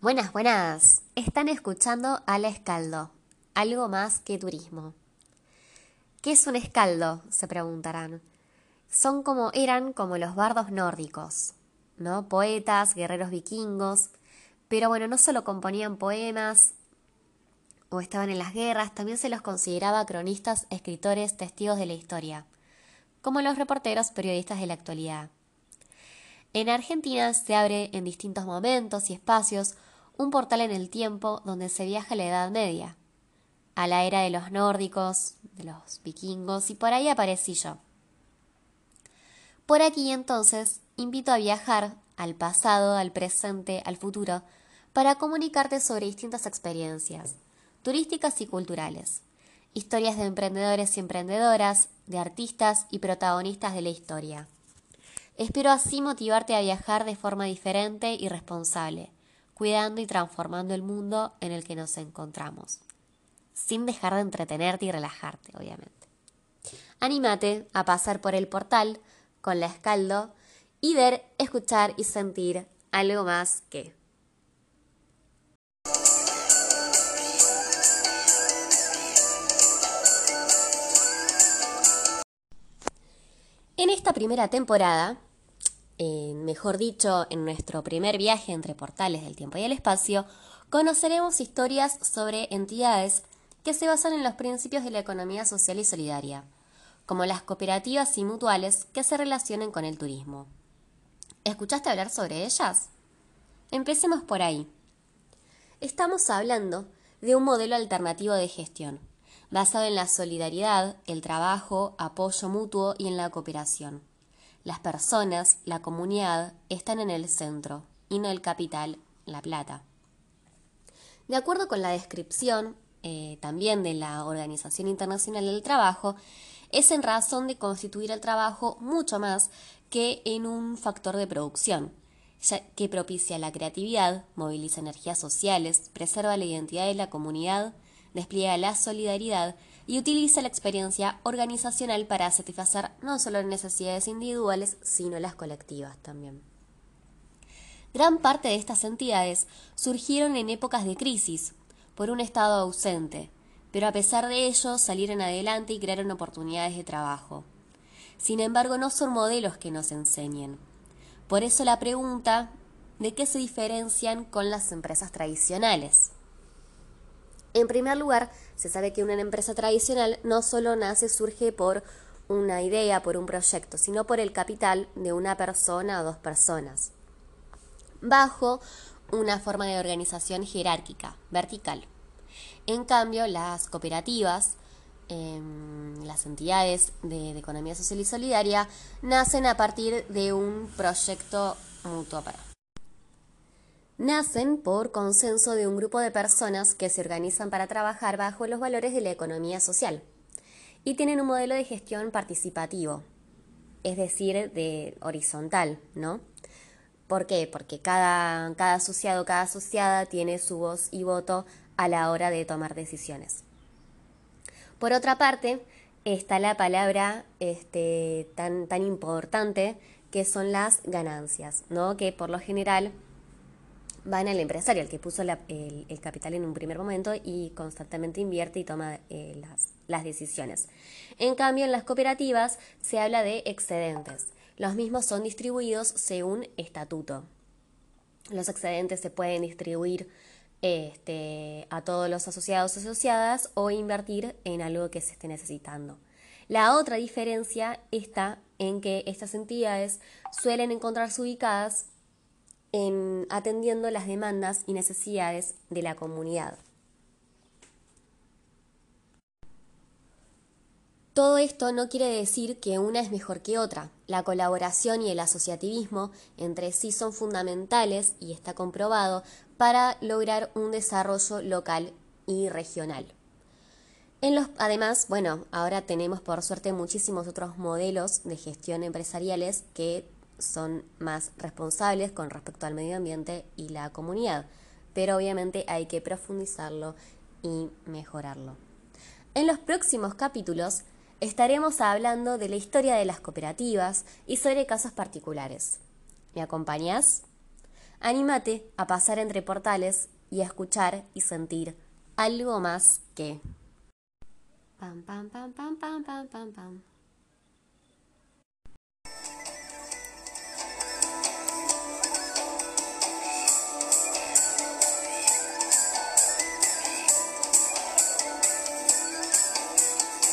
Buenas, buenas. Están escuchando al escaldo, algo más que turismo. ¿Qué es un escaldo? se preguntarán. Son como eran como los bardos nórdicos, ¿no? Poetas, guerreros vikingos, pero bueno, no solo componían poemas o estaban en las guerras, también se los consideraba cronistas, escritores, testigos de la historia, como los reporteros, periodistas de la actualidad. En Argentina se abre en distintos momentos y espacios un portal en el tiempo donde se viaja a la Edad Media, a la era de los nórdicos, de los vikingos, y por ahí aparecí yo. Por aquí entonces invito a viajar al pasado, al presente, al futuro, para comunicarte sobre distintas experiencias, turísticas y culturales, historias de emprendedores y emprendedoras, de artistas y protagonistas de la historia. Espero así motivarte a viajar de forma diferente y responsable, cuidando y transformando el mundo en el que nos encontramos, sin dejar de entretenerte y relajarte, obviamente. Anímate a pasar por el portal con la escaldo y ver, escuchar y sentir algo más que. En esta primera temporada mejor dicho, en nuestro primer viaje entre portales del tiempo y el espacio, conoceremos historias sobre entidades que se basan en los principios de la economía social y solidaria, como las cooperativas y mutuales que se relacionan con el turismo. ¿Escuchaste hablar sobre ellas? Empecemos por ahí. Estamos hablando de un modelo alternativo de gestión, basado en la solidaridad, el trabajo, apoyo mutuo y en la cooperación. Las personas, la comunidad, están en el centro y no el capital, la plata. De acuerdo con la descripción eh, también de la Organización Internacional del Trabajo, es en razón de constituir el trabajo mucho más que en un factor de producción, ya que propicia la creatividad, moviliza energías sociales, preserva la identidad de la comunidad, despliega la solidaridad y utiliza la experiencia organizacional para satisfacer no solo las necesidades individuales, sino las colectivas también. Gran parte de estas entidades surgieron en épocas de crisis, por un Estado ausente, pero a pesar de ello salieron adelante y crearon oportunidades de trabajo. Sin embargo, no son modelos que nos enseñen. Por eso la pregunta de qué se diferencian con las empresas tradicionales. En primer lugar, se sabe que una empresa tradicional no solo nace, surge por una idea, por un proyecto, sino por el capital de una persona o dos personas, bajo una forma de organización jerárquica, vertical. En cambio, las cooperativas, em, las entidades de, de, economía social y solidaria, nacen a partir de un proyecto mutuo. Nacen por consenso de un grupo de personas que se organizan para trabajar bajo los valores de la economía social y tienen un modelo de gestión participativo, es decir, de horizontal, ¿no? ¿Por qué? Porque cada, cada asociado, cada asociada tiene su voz y voto a la hora de tomar decisiones. Por otra parte, está la palabra este, tan, tan importante que son las ganancias, ¿no? Que por lo general van al empresario, el que puso el, capital en un primer momento y constantemente invierte y toma eh, las, las decisiones. En cambio, en las cooperativas se habla de excedentes. Los mismos son distribuidos según estatuto. Los excedentes se pueden distribuir este, a todos los asociados o asociadas o invertir en algo que se esté necesitando. La otra diferencia está en que estas entidades suelen encontrarse ubicadas en atendiendo las demandas y necesidades de la comunidad. Todo esto no quiere decir que una es mejor que otra. La colaboración y el asociativismo entre sí son fundamentales y está comprobado para lograr un desarrollo local y regional. En además, bueno, ahora tenemos por suerte muchísimos otros modelos de gestión empresariales que son más responsables con respecto al medio ambiente y la comunidad, pero obviamente hay que profundizarlo y mejorarlo. En los próximos capítulos estaremos hablando de la historia de las cooperativas y sobre casos particulares. ¿Me acompañas? Anímate a pasar entre portales y a escuchar y sentir algo más que...